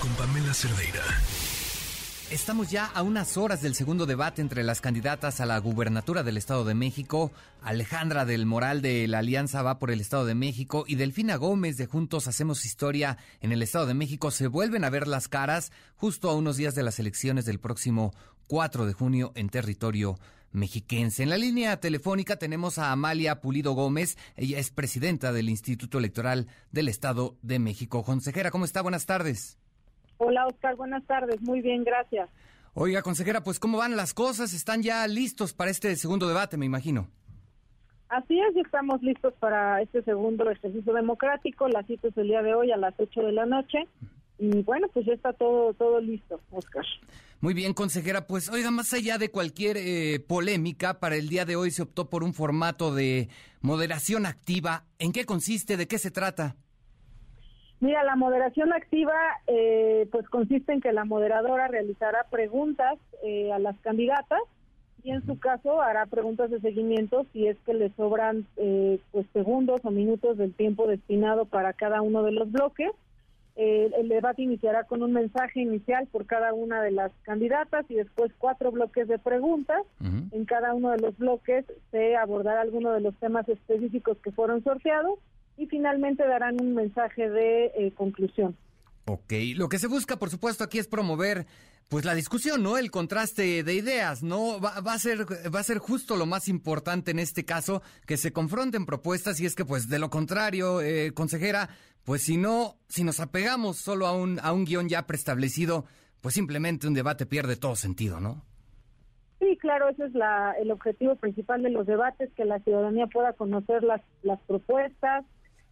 Con Pamela Cerdeira. Estamos ya a unas horas del segundo debate entre las candidatas a la gubernatura del Estado de México, Alejandra del Moral de la Alianza Va por el Estado de México y Delfina Gómez de Juntos Hacemos Historia en el Estado de México. Se vuelven a ver las caras justo a unos días de las elecciones del próximo 4 de junio en territorio mexiquense. En la línea telefónica tenemos a Amalia Pulido Gómez. Ella es presidenta del Instituto Electoral del Estado de México. Consejera, ¿cómo está? Buenas tardes. Hola, Oscar. Buenas tardes. Muy bien, gracias. Oiga, consejera, pues ¿cómo van las cosas? ¿Están ya listos para este segundo debate, me imagino? Así es, estamos listos para este segundo ejercicio democrático. La cita es el día de hoy a las 8 de la noche. Y bueno, pues ya está todo, todo listo, Oscar. Muy bien, consejera. Pues oiga, más allá de cualquier eh, polémica, para el día de hoy se optó por un formato de moderación activa. ¿En qué consiste? ¿De qué se trata? Mira, la moderación activa eh, pues consiste en que la moderadora realizará preguntas eh, a las candidatas y en su caso hará preguntas de seguimiento si es que le sobran pues segundos o minutos del tiempo destinado para cada uno de los bloques eh, el debate iniciará con un mensaje inicial por cada una de las candidatas y después cuatro bloques de preguntas. En cada uno de los bloques se abordará alguno de los temas específicos que fueron sorteados y finalmente darán un mensaje de eh, conclusión. Ok, lo que se busca, por supuesto, aquí es promover pues la discusión, ¿no? El contraste de ideas, ¿no? Va, a ser va a ser justo lo más importante en este caso que se confronten propuestas y es que pues de lo contrario, eh, consejera, pues si no si nos apegamos solo a un a un guion ya preestablecido, pues simplemente un debate pierde todo sentido, ¿no? Sí, claro, ese es la, el objetivo principal de los debates, que la ciudadanía pueda conocer las, las propuestas,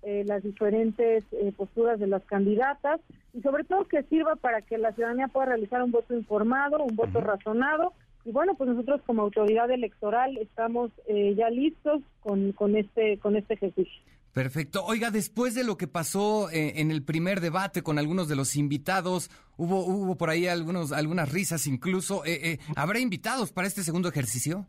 eh, las diferentes eh, posturas de las candidatas y sobre todo que sirva para que la ciudadanía pueda realizar un voto informado, un voto razonado. Y bueno, pues nosotros como autoridad electoral estamos eh, ya listos con, con, este, con este ejercicio. Perfecto. Oiga, después de lo que pasó en el primer debate con algunos de los invitados, hubo, hubo por ahí algunos, algunas risas incluso. ¿Habrá invitados para este segundo ejercicio?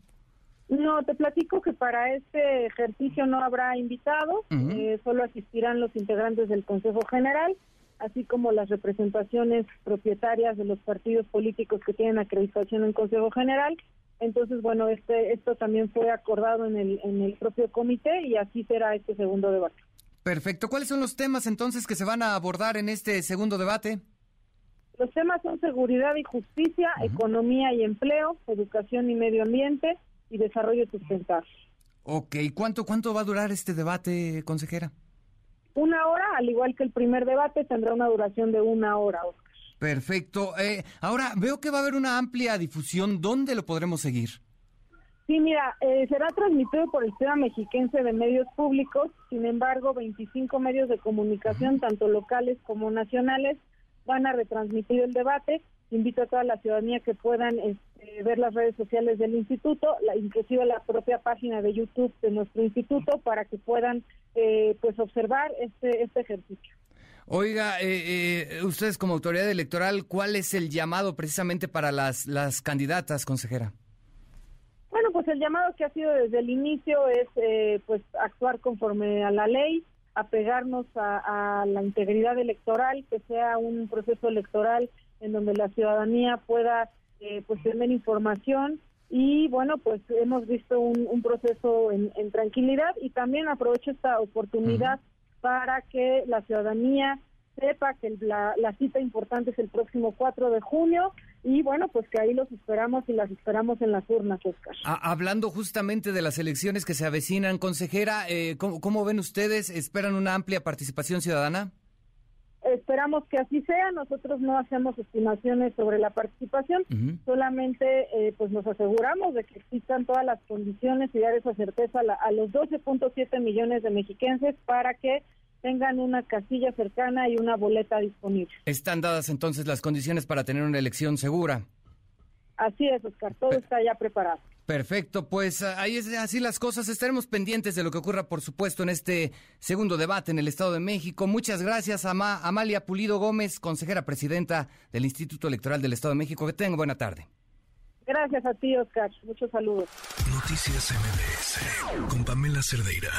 No, te platico que para este ejercicio no habrá invitados, eh, solo asistirán los integrantes del Consejo General, así como las representaciones propietarias de los partidos políticos que tienen acreditación en Consejo General. Entonces, bueno, este esto también fue acordado en el, en el propio comité y así será este segundo debate. Perfecto. ¿Cuáles son los temas entonces que se van a abordar en este segundo debate? Los temas son seguridad y justicia, economía y empleo, educación y medio ambiente, y desarrollo sustentable. Ok, ¿cuánto, cuánto va a durar este debate, consejera? Una hora, al igual que el primer debate, tendrá una duración de una hora, Perfecto. Eh, ahora, veo que va a haber una amplia difusión. ¿Dónde lo podremos seguir? Sí, mira, eh, será transmitido por el Sistema Mexiquense de Medios Públicos. Sin embargo, 25 medios de comunicación, tanto locales como nacionales, van a retransmitir el debate invito a toda la ciudadanía que puedan este, ver las redes sociales del instituto, la, inclusive la propia página de YouTube de nuestro instituto, para que puedan eh, pues observar este, este ejercicio. Oiga, eh, eh, ustedes como autoridad electoral, ¿cuál es el llamado precisamente para las, las candidatas, consejera? Bueno, pues el llamado que ha sido desde el inicio es pues actuar conforme a la ley, apegarnos a, a la integridad electoral, que sea un proceso electoral en donde la ciudadanía pueda eh, pues tener información y bueno pues hemos visto un, proceso en, tranquilidad y también aprovecho esta oportunidad para que la ciudadanía sepa que la, cita importante es el próximo 4 de junio y bueno, pues que ahí los esperamos y las esperamos en las urnas, Oscar. hablando justamente de las elecciones que se avecinan, consejera, eh, ¿cómo, ven ustedes? ¿Esperan una amplia participación ciudadana? Esperamos que así sea. Nosotros no hacemos estimaciones sobre la participación, solamente eh, pues nos aseguramos de que existan todas las condiciones y dar esa certeza a, los 12.7 millones de mexiquenses para que tengan una casilla cercana y una boleta disponible. Están dadas entonces las condiciones para tener una elección segura. Así es, Oscar, todo está ya preparado. Perfecto, pues ah, ahí es así las cosas. Estaremos pendientes de lo que ocurra, por supuesto, en este segundo debate en el Estado de México. Muchas gracias a Amalia Pulido Gómez, consejera presidenta del Instituto Electoral del Estado de México. Que tenga buena tarde. Gracias a ti, Oscar. Muchos saludos. Noticias MBS con Pamela Cerdeira.